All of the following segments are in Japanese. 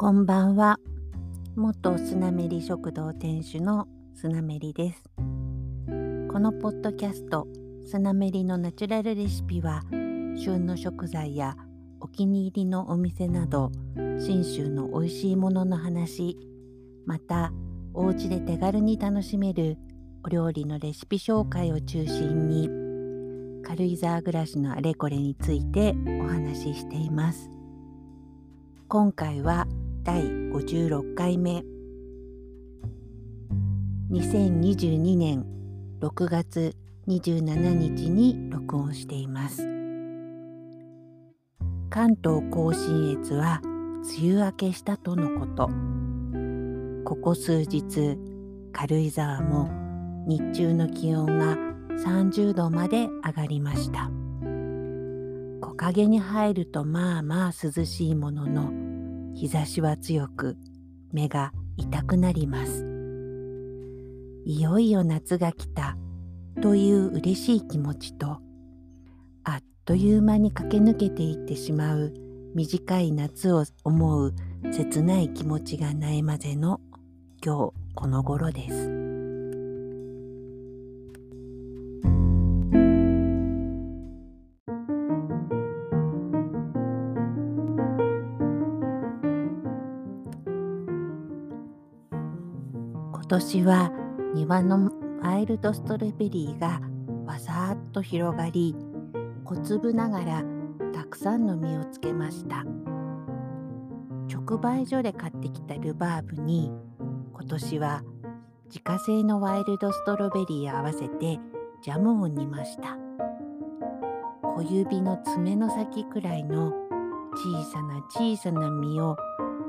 こんばんは。元スナメリ食堂店主のスナメリです。このポッドキャスト、スナメリのナチュラルレシピは、旬の食材やお気に入りのお店など、信州の美味しいものの話、また、お家で手軽に楽しめるお料理のレシピ紹介を中心に、軽井沢暮らしのあれこれについてお話ししています。今回は第56回目。2022年6月27日に録音しています。関東甲信越は梅雨明けしたとのこと。ここ数日軽井沢も日中の気温が30度まで上がりました。木陰に入るとまあまあ涼しいものの日差しは強く目が痛くなりますいよいよ夏が来たという嬉しい気持ちとあっという間に駆け抜けていってしまう短い夏を思う切ない気持ちがないまぜの今日この頃です。年は庭のワイルドストロベリーがわさっと広がり小粒ながらたくさんの実をつけました。直売所で買ってきたルバーブに今年は自家製のワイルドストロベリーを合わせてジャムを煮ました。小指の爪の先くらいの小さな小さな実を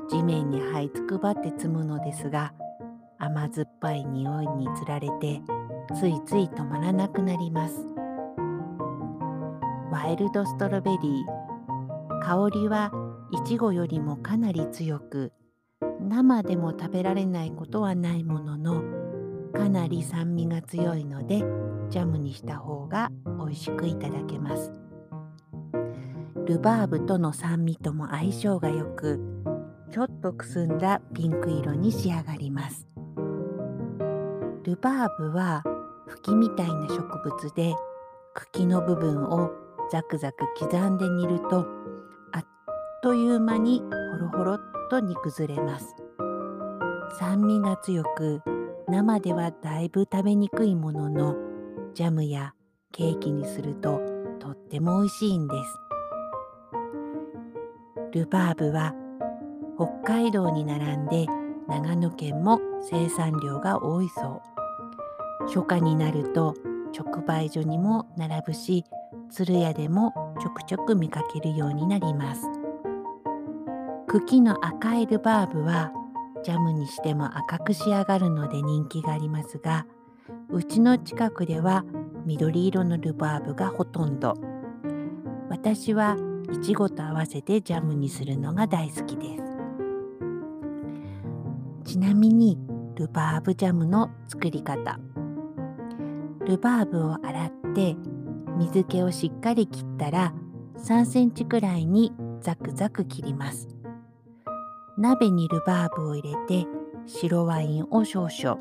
地面に這いつくばって積むのですが甘酸っぱい匂いにつられてついつい止まらなくなります。ワイルドストロベリー。香りはいちごよりもかなり強く生でも食べられないことはないもののかなり酸味が強いのでジャムにした方が美味しくいただけます。ルバーブとの酸味とも相性が良くちょっとくすんだピンク色に仕上がります。ルバーブは茎みたいな植物で茎の部分をザクザク刻んで煮るとあっという間にホロホロっと煮崩れます。酸味が強く生ではだいぶ食べにくいもののジャムやケーキにするととっても美味しいんです。ルバーブは北海道に並んで長野県も生産量が多いそう。初夏になると直売所にも並ぶし鶴屋でもちょくちょく見かけるようになります。茎の赤いルバーブはジャムにしても赤く仕上がるので人気がありますがうちの近くでは緑色のルバーブがほとんど。私はいちごと合わせてジャムにするのが大好きです。ちなみにルバーブジャムの作り方。ルバーブを洗って水気をしっかり切ったら3センチくらいにザクザク切ります。鍋にルバーブを入れて白ワインを少々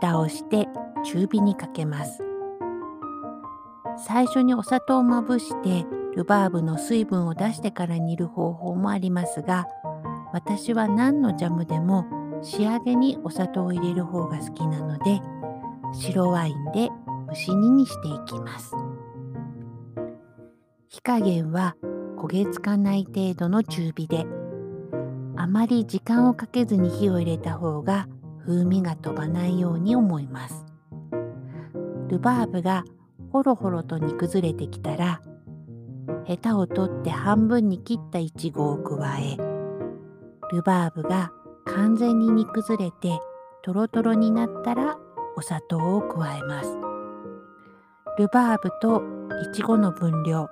蓋をして中火にかけます最初にお砂糖をまぶしてルバーブの水分を出してから煮る方法もありますが私は何のジャムでも仕上げにお砂糖を入れる方が好きなので白ワインで蒸し煮にしていきます。火加減は焦げつかない程度の中火であまり時間をかけずに火を入れた方が風味が飛ばないように思います。ルバーブがほろほろと煮崩れてきたらヘタを取って半分に切ったいちごを加えルバーブが完全に煮崩れてトロトロになったらお砂糖を加えます。ルバーブといちごの分量。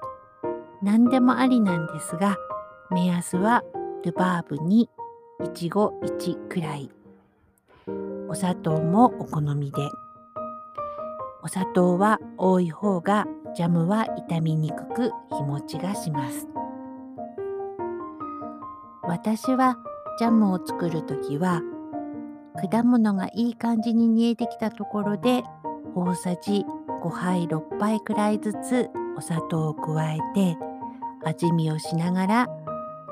何でもありなんですが目安はルバーブにいちご1くらい。お砂糖もお好みで。お砂糖は多い方がジャムは傷みにくく日持ちがします。私はジャムを作るときは果物がいい感じに煮えてきたところで大さじ5杯6杯くらいずつお砂糖を加えて味見をしながら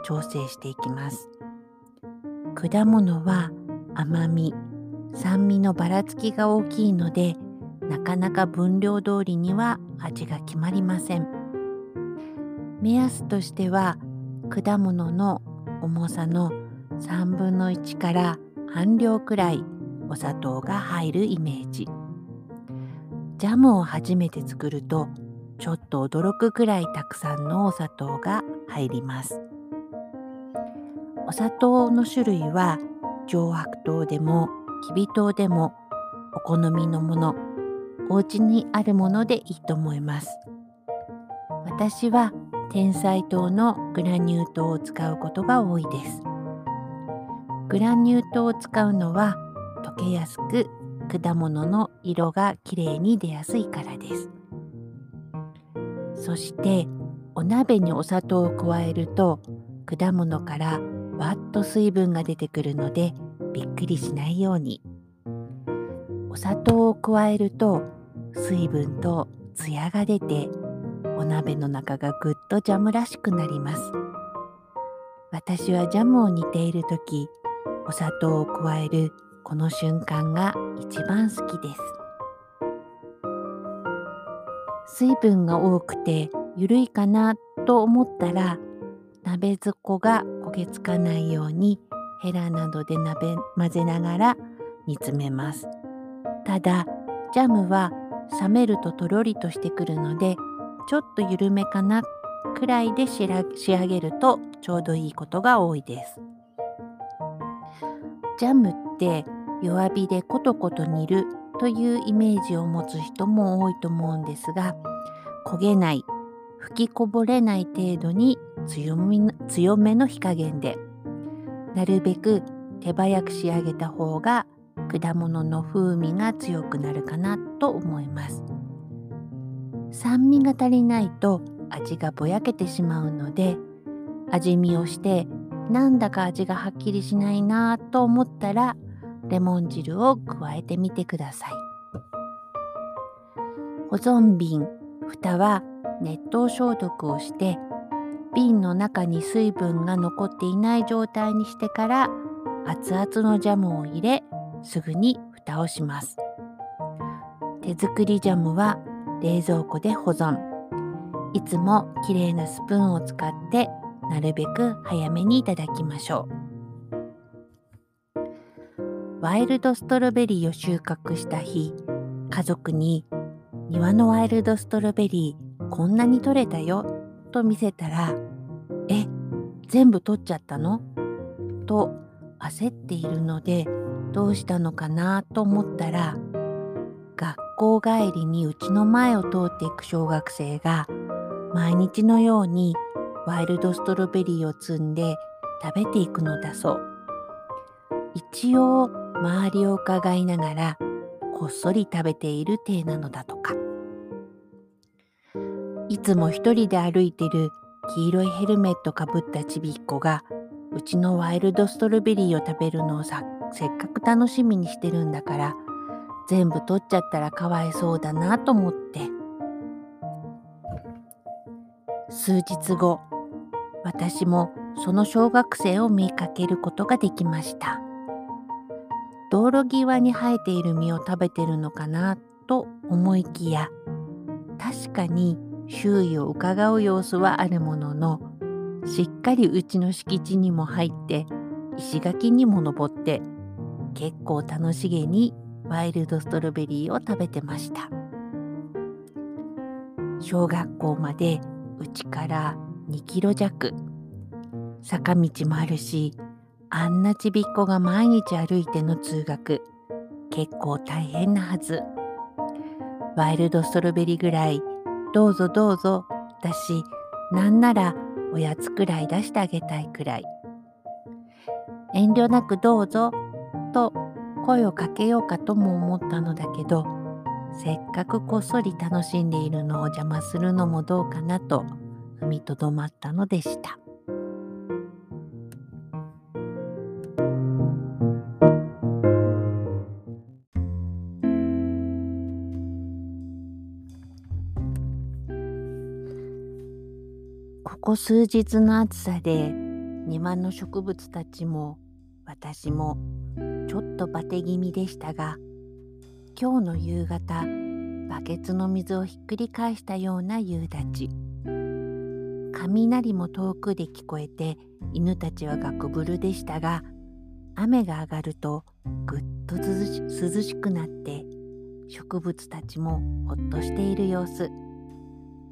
調整していきます。果物は甘み酸味のばらつきが大きいのでなかなか分量通りには味が決まりません。目安としては果物の重さの3分の1から半量くらいお砂糖が入るイメージ。ジャムを初めて作るとちょっと驚くくらいたくさんのお砂糖が入ります。お砂糖の種類は上白糖でもきび糖でもお好みのものお家にあるものでいいと思います。私は天才糖のグラニュー糖を使うことが多いです。グラニュー糖を使うのは溶けやすく果物の色がきれいに出やすいからです。そしてお鍋にお砂糖を加えると果物からわっと水分が出てくるのでびっくりしないように。お砂糖を加えると水分とツヤが出てお鍋の中がぐっとジャムらしくなります。私はジャムを煮ている時お砂糖を加えるこの瞬間が一番好きです。水分が多くてゆるいかなと思ったら鍋底が焦げつかないようにヘラなどで鍋混ぜながら煮詰めます。ただジャムは冷めるととろりとしてくるのでちょっと緩めかなくらいで仕上げるとちょうどいいことが多いです。ジャムって弱火でコトコト煮るというイメージを持つ人も多いと思うんですが焦げない吹きこぼれない程度に強めの火加減でなるべく手早く仕上げた方が果物の風味が強くなるかなと思います。酸味が足りないと味がぼやけてしまうので味見をしてなんだか味がはっきりしないなと思ったらレモン汁を加えてみてください。保存瓶蓋は熱湯消毒をして瓶の中に水分が残っていない状態にしてから熱々のジャムを入れすぐに蓋をします。手作りジャムは冷蔵庫で保存。いつもきれいなスプーンを使ってなるべく早めにいただきましょう。ワイルドストロベリーを収穫した日家族に庭のワイルドストロベリーこんなに取れたよと見せたらえ全部取っちゃったの？と焦っているのでどうしたのかなと思ったら学校帰りにうちの前を通っていく小学生が毎日のようにワイルドストロベリーを摘んで食べていくのだそう。一応周りを伺いながらこっそり食べている体なのだとか。いつも一人で歩いてる黄色いヘルメットかぶったちびっこがうちのワイルドストロベリーを食べるのをさせっかく楽しみにしてるんだから全部取っちゃったらかわいそうだなと思って。数日後私もその小学生を見かけることができました。道路際に生えている実を食べてるのかなと思いきや確かに周囲を伺う様子はあるもののしっかりうちの敷地にも入って石垣にも登って結構楽しげにワイルドストロベリーを食べてました。小学校までうちから2キロ弱。坂道もあるしあんなちびっこが毎日歩いての通学結構大変なはず。ワイルドストロベリーぐらいどうぞどうぞだしなんならおやつくらい出してあげたいくらい。遠慮なくどうぞと声をかけようかとも思ったのだけどせっかくこっそり楽しんでいるのを邪魔するのもどうかなと踏みとどまったのでした。ここ数日の暑さで庭の植物たちも私もちょっとバテ気味でしたが今日の夕方バケツの水をひっくり返したような夕立。雷も遠くで聞こえて犬たちはガクブルでしたが雨が上がるとぐっと涼しくなって植物たちもほっとしている様子。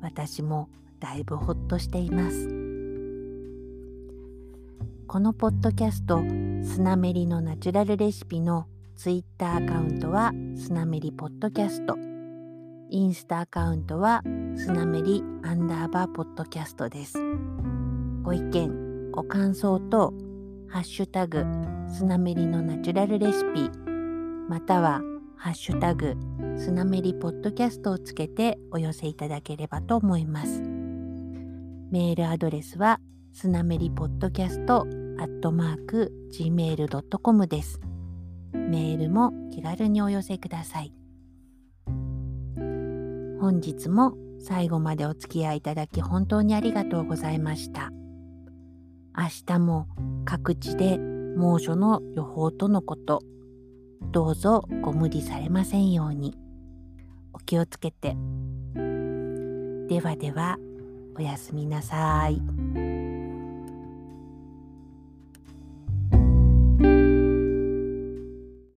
私もだいぶほっとしています。このポッドキャストスナメリのナチュラルレシピのツイッターアカウントはスナメリポッドキャスト。インスタアカウントはスナメリアンダーバーポッドキャストですご意見ご感想とハッシュタグスナメリのナチュラルレシピまたはハッシュタグスナメリポッドキャストをつけてお寄せいただければと思います。メールアドレスはスナメリポッドキャストアットマーク gmail.com です。メールも気軽にお寄せください。本日も最後までお付き合いいただき本当にありがとうございました。明日も各地で猛暑の予報とのこと。どうぞご無理されませんように。お気をつけて。ではでは、おやすみなさい。